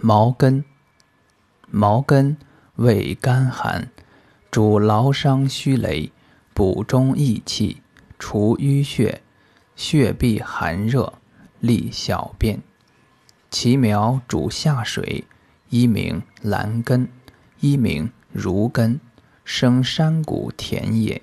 毛根，毛根味甘寒，主劳伤虚羸，补中益气，除淤血，血闭寒热，利小便。其苗主下水，一名兰根，一名如根，生山谷田野。